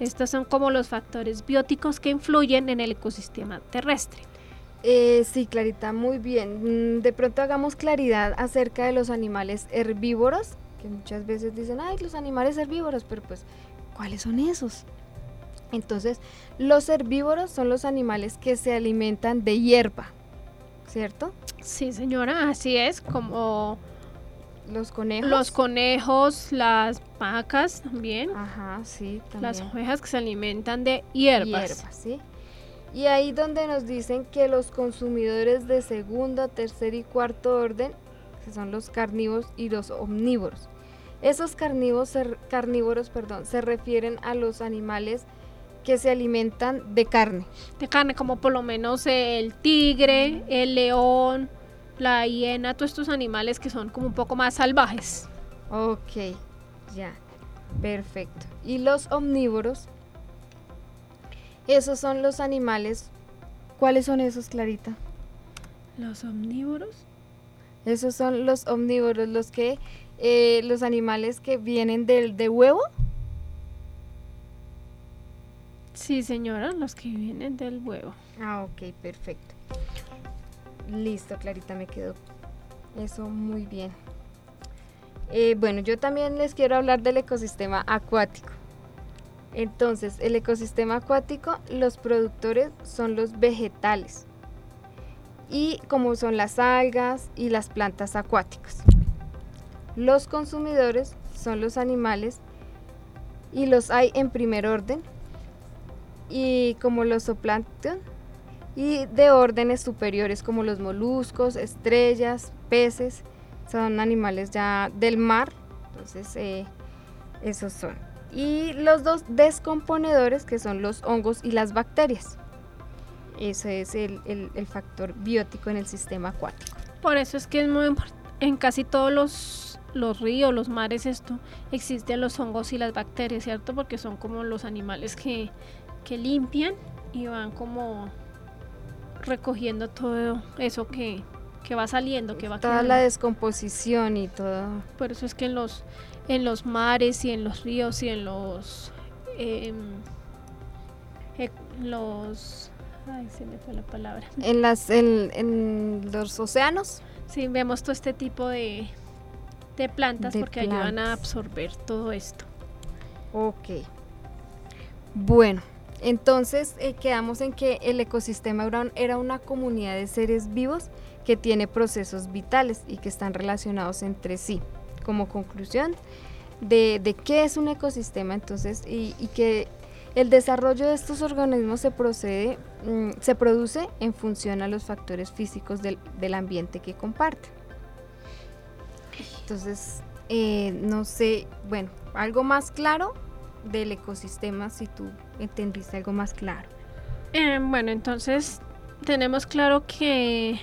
Estos son como los factores bióticos que influyen en el ecosistema terrestre. Eh, sí, Clarita, muy bien. Mm, de pronto hagamos claridad acerca de los animales herbívoros, que muchas veces dicen, ay, los animales herbívoros, pero pues, ¿cuáles son esos? Entonces, los herbívoros son los animales que se alimentan de hierba, ¿cierto? Sí, señora, así es, como los conejos. Los conejos, las vacas también. Ajá, sí, también. Las ovejas que se alimentan de hierbas. Hierbas, sí. Y ahí donde nos dicen que los consumidores de segundo, tercer y cuarto orden, que son los carnívoros y los omnívoros. Esos carnívoros, carnívoros perdón, se refieren a los animales que se alimentan de carne. De carne, como por lo menos el tigre, el león, la hiena, todos estos animales que son como un poco más salvajes. Ok, ya, perfecto. Y los omnívoros esos son los animales. ¿Cuáles son esos, Clarita? Los omnívoros. Esos son los omnívoros, los que, eh, los animales que vienen del de huevo. Sí, señora, los que vienen del huevo. Ah, ok, perfecto. Listo, Clarita, me quedó eso muy bien. Eh, bueno, yo también les quiero hablar del ecosistema acuático. Entonces, el ecosistema acuático, los productores son los vegetales y como son las algas y las plantas acuáticas. Los consumidores son los animales y los hay en primer orden y como los zooplancton y de órdenes superiores como los moluscos, estrellas, peces, son animales ya del mar, entonces eh, esos son y los dos descomponedores que son los hongos y las bacterias. Ese es el, factor biótico en el sistema acuático. Por eso es que es muy en casi todos los, los ríos, los mares, esto, existen los hongos y las bacterias, ¿cierto? Porque son como los animales que, que limpian y van como recogiendo todo eso que, que va saliendo, que va Toda la descomposición y todo. Por eso es que en los en los mares y en los ríos y en los em, los ay se me fue la palabra. En las en, los océanos. Sí vemos todo este tipo de, de plantas porque ayudan a absorber todo esto. Ok. Bueno entonces eh, quedamos en que el ecosistema era una comunidad de seres vivos que tiene procesos vitales y que están relacionados entre sí como conclusión de, qué es un ecosistema entonces y, que el desarrollo de estos organismos se procede, mm, se produce en función a los factores físicos del, ambiente que comparten. Entonces, eh, no sé, bueno, algo más claro del ecosistema si tú entendiste algo más claro. Eh, bueno, entonces tenemos claro que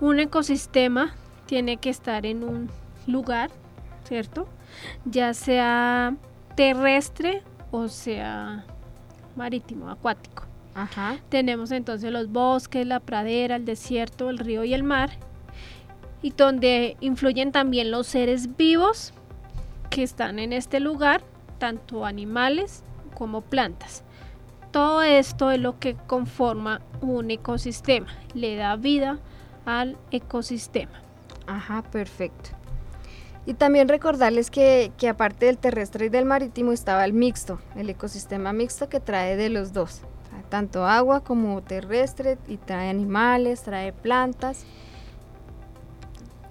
un ecosistema tiene que estar en un lugar ¿cierto? Ya sea terrestre o sea marítimo, acuático. Tenemos entonces los bosques, la pradera, el desierto, el río y el mar, y donde influyen también los seres vivos que están en este lugar, tanto animales como plantas. Todo esto es lo que conforma un ecosistema, le da vida al ecosistema. Ajá, perfecto. Y también recordarles que, aparte del terrestre y del marítimo estaba el mixto, el ecosistema mixto que trae de los dos, tanto agua como terrestre y trae animales, trae plantas.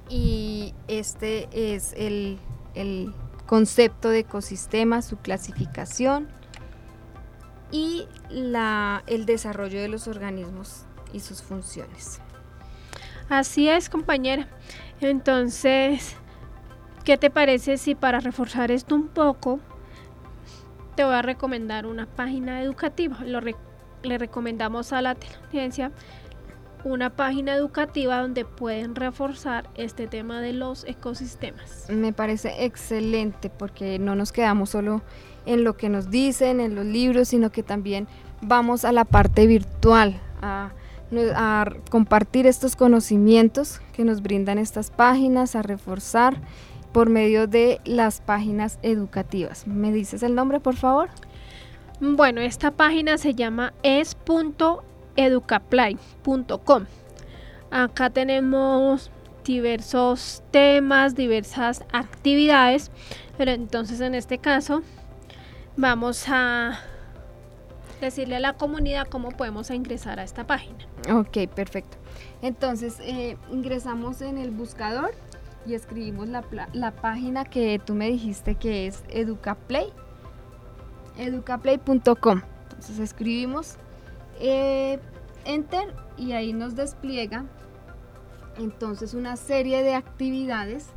Y este es el, concepto de ecosistema, su clasificación y la, el desarrollo de los organismos y sus funciones. Así es, compañera. Entonces, ¿Qué te parece si para reforzar esto un poco te voy a recomendar una página educativa? le recomendamos a la audiencia una página educativa donde pueden reforzar este tema de los ecosistemas. Me parece excelente porque no nos quedamos solo en lo que nos dicen, en los libros, sino que también vamos a la parte virtual, a a compartir estos conocimientos que nos brindan estas páginas, a reforzar por medio de las páginas educativas. ¿Me dices el nombre, por favor? Bueno, esta página se llama es.educaplay.com. Acá tenemos diversos temas, diversas actividades, pero entonces en este caso vamos a decirle a la comunidad cómo podemos ingresar a esta página. Ok, perfecto. Entonces eh, ingresamos en el buscador y escribimos la, la, página que tú me dijiste que es EducaPlay, educaplay.com. Entonces escribimos eh, Enter y ahí nos despliega entonces una serie de actividades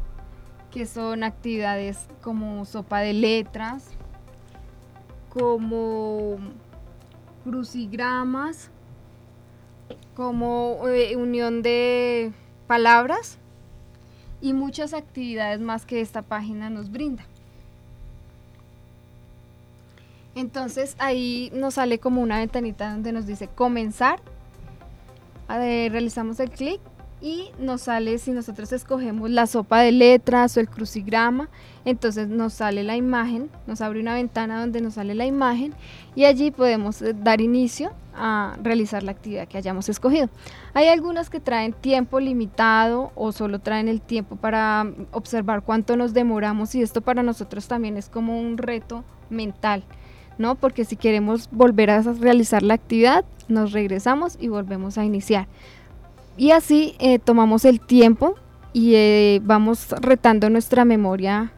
que son actividades como sopa de letras, como crucigramas, como eh, unión de palabras y muchas actividades más que esta página nos brinda. Entonces ahí nos sale como una ventanita donde nos dice comenzar. realizamos el clic y nos sale si nosotros escogemos la sopa de letras o el crucigrama, entonces nos sale la imagen, nos abre una ventana donde nos sale la imagen y allí podemos eh, dar inicio a realizar la actividad que hayamos escogido. Hay algunas que traen tiempo limitado o solo traen el tiempo para observar cuánto nos demoramos y esto para nosotros también es como un reto mental. ¿No? Porque si queremos volver a realizar la actividad, nos regresamos y volvemos a iniciar. Y así eh, tomamos el tiempo y eh, vamos retando nuestra memoria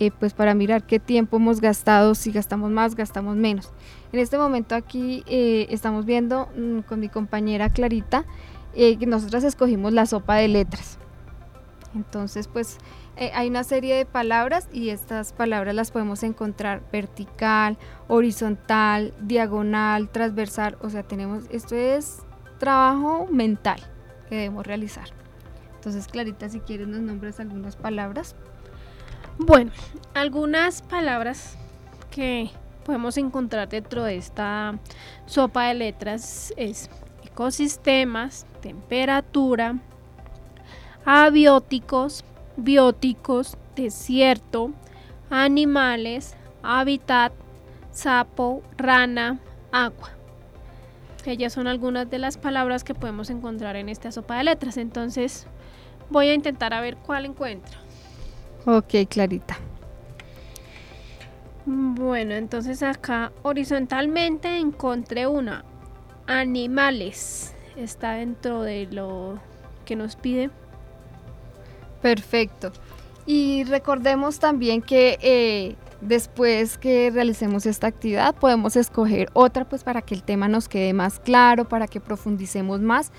eh, pues para mirar qué tiempo hemos gastado, si gastamos más, gastamos menos. En este momento aquí estamos viendo mm, con mi compañera Clarita que nosotras escogimos la sopa de letras. Entonces pues hay una serie de palabras y estas palabras las podemos encontrar vertical, horizontal, diagonal, transversal, o sea tenemos, esto es trabajo mental que debemos realizar. Entonces, Clarita, si quieres nos nombres algunas palabras. Bueno, algunas palabras que podemos encontrar dentro de esta sopa de letras es ecosistemas, temperatura, abióticos, bióticos, desierto, animales, hábitat, sapo, rana, agua. Ellas son algunas de las palabras que podemos encontrar en esta sopa de letras. Entonces voy a intentar a ver cuál encuentro. Ok, Clarita. Bueno, entonces acá horizontalmente encontré una. Animales. Está dentro de lo que nos pide. Perfecto. Y recordemos también que eh, Después que realicemos esta actividad podemos escoger otra pues para que el tema nos quede más claro, para que profundicemos más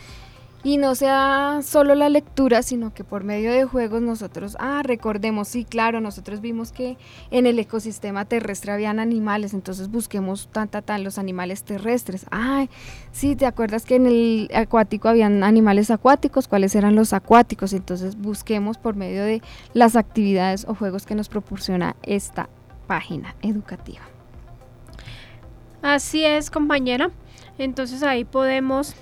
y no sea solo la lectura, sino que por medio de juegos nosotros, ah, recordemos, sí, claro, nosotros vimos que en el ecosistema terrestre habían animales, entonces busquemos tan, tan, los animales terrestres. Ay, sí, ¿te acuerdas que en el acuático habían animales acuáticos? ¿Cuáles eran los acuáticos? Entonces busquemos por medio de las actividades o juegos que nos proporciona esta página educativa. Así es, compañera. Entonces ahí podemos,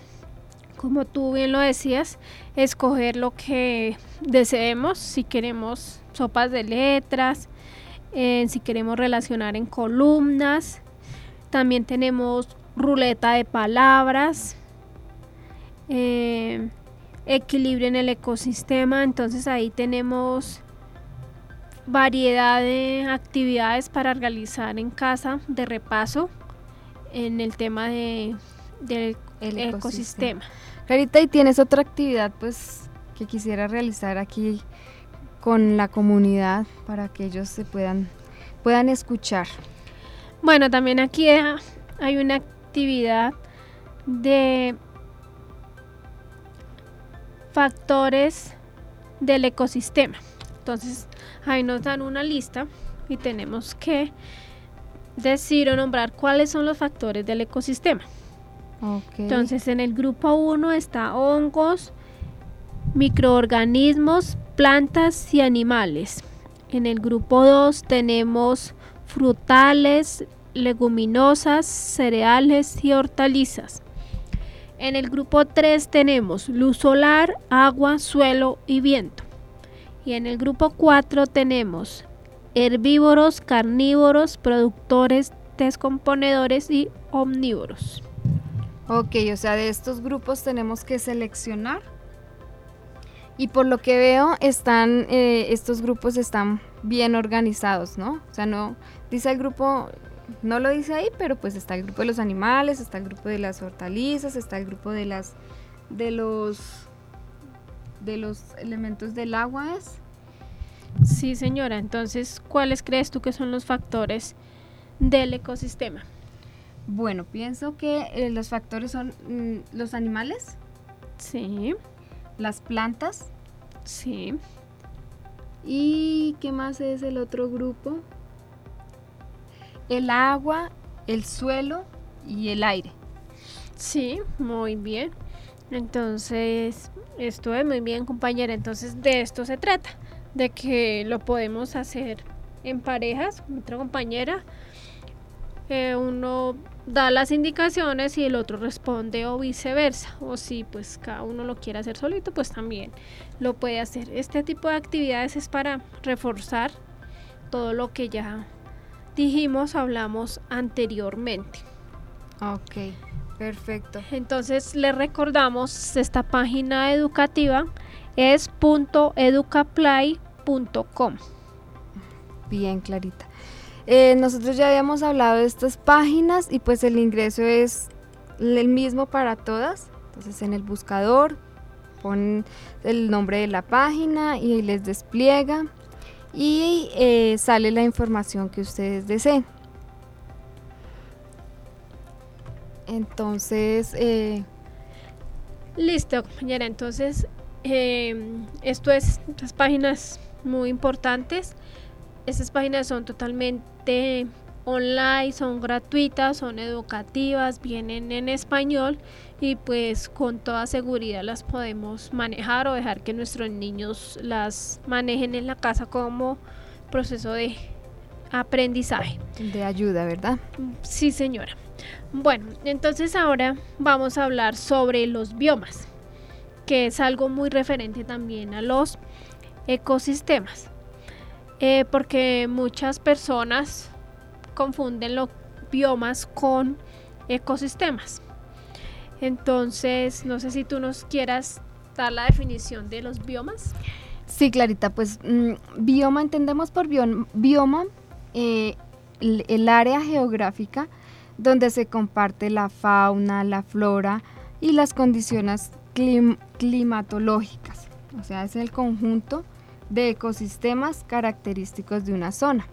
como tú bien lo decías, escoger lo que deseemos, si queremos sopas de letras, si queremos relacionar en columnas. También tenemos ruleta de palabras, eh, equilibrio en el ecosistema. Entonces ahí tenemos variedad de actividades para realizar en casa de repaso en el tema de, del ecosistema. Carita, ¿y tienes otra actividad pues que quisiera realizar aquí con la comunidad para que ellos se puedan, puedan escuchar? Bueno, también aquí hay una actividad de factores del ecosistema. Entonces, ahí nos dan una lista y tenemos que decir o nombrar cuáles son los factores del ecosistema. Entonces, en el grupo 1 está hongos, microorganismos, plantas y animales. En el grupo 2 tenemos frutales, leguminosas, cereales y hortalizas. En el grupo 3 tenemos luz solar, agua, suelo y viento. Y en el grupo 4 tenemos herbívoros, carnívoros, productores, descomponedores y omnívoros. Ok, o sea, de estos grupos tenemos que seleccionar. Y por lo que veo, están, eh, estos grupos están bien organizados, ¿no? O sea, no, dice el grupo, no lo dice ahí, pero pues está el grupo de los animales, está el grupo de las hortalizas, está el grupo de las, de los, de los elementos del agua. Sí, señora. Entonces, ¿cuáles crees tú que son los factores del ecosistema? Bueno, pienso que eh, los factores son mm, los animales, Sí, las plantas sí. y ¿qué más es el otro grupo? El agua, el suelo y el aire. Sí, muy bien. Entonces, esto es muy bien, compañera. Entonces, de esto se trata, de que lo podemos hacer en parejas, con otra compañera. Eh, uno da las indicaciones y el otro responde o viceversa. O si pues cada uno lo quiere hacer solito, pues también lo puede hacer. Este tipo de actividades es para reforzar todo lo que ya dijimos, hablamos anteriormente. Ok, perfecto. Entonces le recordamos esta página educativa es .educaplay.com. Bien, Clarita. Eh, nosotros ya habíamos hablado de estas páginas y pues el ingreso es el mismo para todas. Entonces en el buscador ponen el nombre de la página y les despliega y eh, sale la información que ustedes deseen. Entonces, eh, Listo, compañera. Entonces, eh, esto es estas páginas muy importantes. Estas páginas son totalmente online, son gratuitas, son educativas, vienen en español y pues con toda seguridad las podemos manejar o dejar que nuestros niños las manejen en la casa como proceso de aprendizaje. de ayuda, ¿verdad? Sí, señora. Bueno, entonces ahora vamos a hablar sobre los biomas, que es algo muy referente también a los ecosistemas. Eh, porque muchas personas confunden los biomas con ecosistemas. Entonces, no sé si tú nos quieras dar la definición de los biomas. Sí, Clarita, pues mm, bioma entendemos por biom- bioma eh, el, área geográfica donde se comparte la fauna, la flora y las condiciones clim- climatológicas. O sea, es el conjunto de ecosistemas característicos de una zona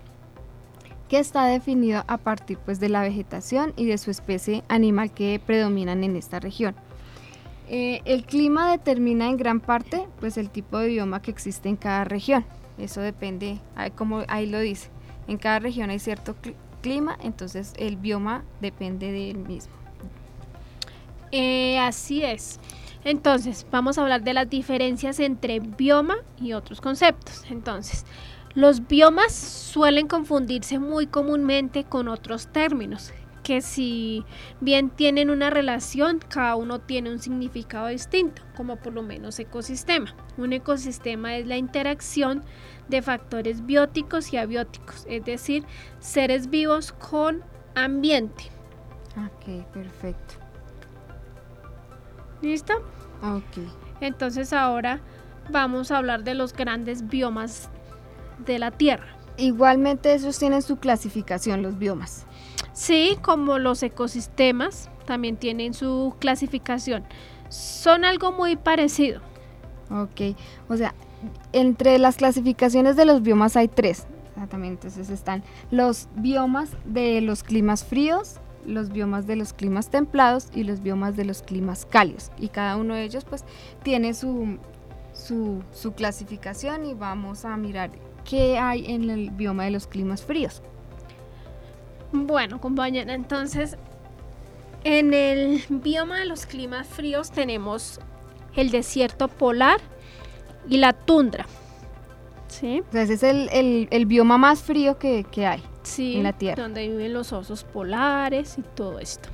que está definido a partir pues, de la vegetación y de su especie animal que predominan en esta región. Eh, el clima determina en gran parte pues el tipo de bioma que existe en cada región. Eso depende, como ahí lo dice. En cada región hay cierto cli- clima, entonces el bioma depende del mismo. Eh, así es. Entonces, vamos a hablar de las diferencias entre bioma y otros conceptos. Entonces, los biomas suelen confundirse muy comúnmente con otros términos, que si bien tienen una relación, cada uno tiene un significado distinto, como por lo menos ecosistema. Un ecosistema es la interacción de factores bióticos y abióticos, es decir, seres vivos con ambiente. Ok, perfecto. ¿Listo? Ok. Entonces ahora vamos a hablar de los grandes biomas de la Tierra. Igualmente ellos tienen su clasificación, los biomas. Sí, como los ecosistemas también tienen su clasificación. Son algo muy parecido. Ok, o sea, entre las clasificaciones de los biomas hay tres. Ah, También entonces están los biomas de los climas fríos, los biomas de los climas templados y los biomas de los climas cálidos. Y cada uno de ellos pues tiene su, su, su clasificación y vamos a mirar qué hay en el bioma de los climas fríos. Bueno, compañera, entonces en el bioma de los climas fríos tenemos el desierto polar y la tundra. ¿Sí? O sea, ese es el, el- el bioma más frío que, que hay. Sí, en la Tierra. donde viven los osos polares y todo esto.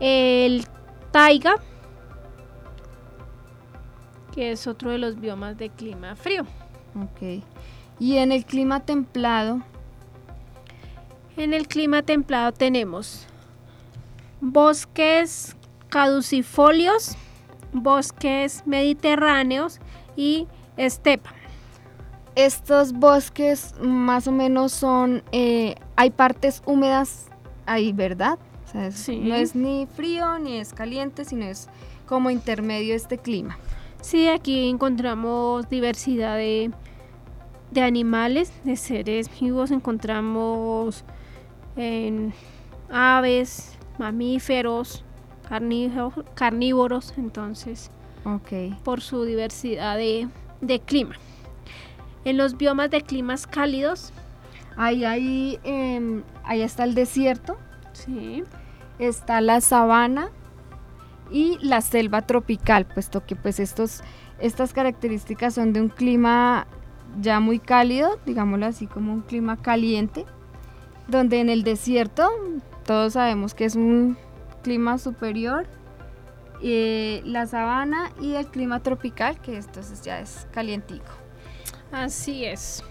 El taiga, que es otro de los biomas de clima frío. Ok. Y en el clima templado, En el clima templado tenemos bosques caducifolios, bosques mediterráneos y estepa. Estos bosques más o menos son, eh, hay partes húmedas ahí, ¿verdad? O sea, es- Sí. no es ni frío ni es caliente, sino es como intermedio este clima. Sí, aquí encontramos diversidad de, de animales, de seres vivos, encontramos en aves, mamíferos, carnívoros, carnívoros, entonces por su diversidad de, de clima. En los biomas de climas cálidos, Ahí, ahí, em, ahí está el desierto, sí, está la sabana y la selva tropical, puesto que pues estos, estas características son de un clima ya muy cálido, digámoslo así como un clima caliente, donde en el desierto todos sabemos que es un clima superior, eh, la sabana y el clima tropical, que entonces ya es calientico. Así es.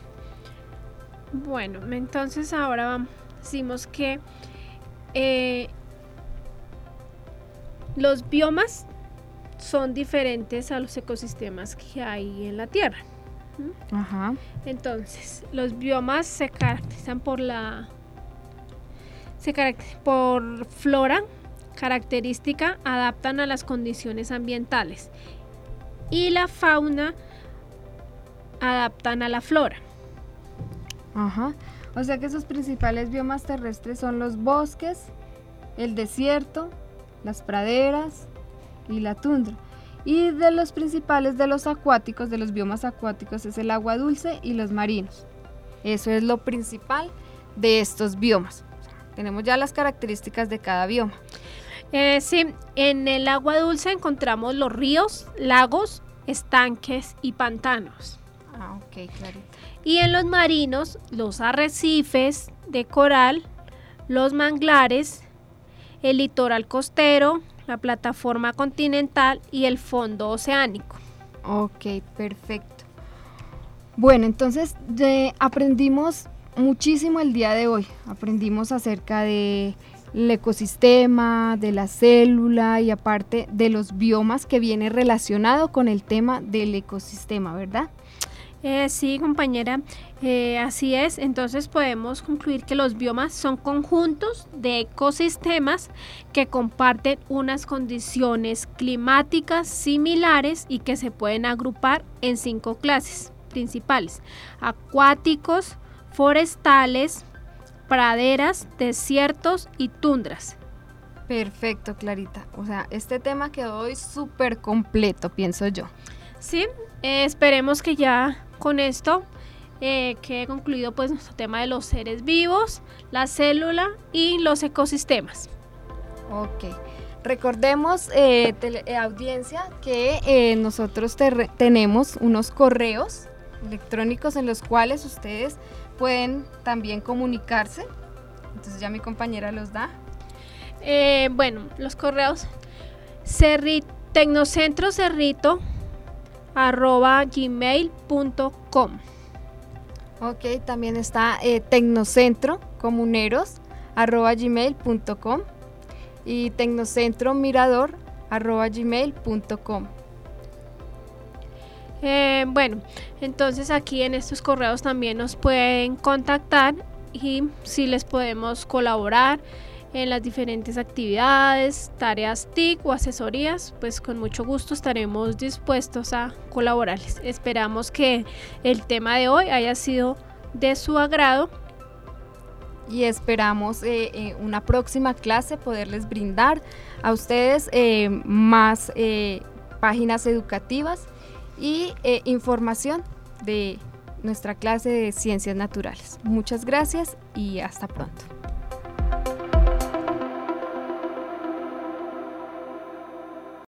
Bueno, entonces ahora decimos que eh, los biomas son diferentes a los ecosistemas que hay en la Tierra. Ajá. Entonces, los biomas se caracterizan por la se caracter- por flora característica, adaptan a las condiciones ambientales y la fauna adaptan a la flora. Ajá. O sea que sus principales biomas terrestres son los bosques, el desierto, las praderas y la tundra. Y de los principales de los acuáticos, de los biomas acuáticos, es el agua dulce y los marinos. Eso es lo principal de estos biomas. Tenemos ya las características de cada bioma. Eh, sí, en el agua dulce encontramos los ríos, lagos, estanques y pantanos. Ah, ok, clarito. Y en los marinos, los arrecifes de coral, los manglares, el litoral costero, la plataforma continental y el fondo oceánico. Ok, perfecto. Bueno, entonces de- aprendimos muchísimo el día de hoy. Aprendimos acerca del ecosistema, de la célula y aparte de los biomas que viene relacionado con el tema del ecosistema, ¿verdad? Eh, sí, compañera, eh, así es. Entonces podemos concluir que los biomas son conjuntos de ecosistemas que comparten unas condiciones climáticas similares y que se pueden agrupar en cinco clases principales. Acuáticos, forestales, praderas, desiertos y tundras. Perfecto, Clarita. O sea, este tema quedó hoy súper completo, pienso yo. Sí, eh, esperemos que ya con esto eh, quede concluido pues nuestro tema de los seres vivos, la célula y los ecosistemas. Ok. Recordemos, eh, tele- eh, audiencia, que eh, nosotros te- tenemos unos correos electrónicos en los cuales ustedes pueden también comunicarse. Entonces ya mi compañera los da. Bueno, los correos cerri, tecnocentrocerrito arroba gmail.com Ok, también está eh, tecnocentro comuneros arroba gmail.com y tecnocentro mirador arroba gmail.com. Eh, bueno, entonces aquí en estos correos también nos pueden contactar y si les podemos colaborar en las diferentes actividades, tareas TIC o asesorías, pues con mucho gusto estaremos dispuestos a colaborarles. Esperamos que el tema de hoy haya sido de su agrado. y esperamos eh, eh, una próxima clase poderles brindar a ustedes eh, más eh, páginas educativas y eh, información de nuestra clase de ciencias naturales. Muchas gracias y hasta pronto.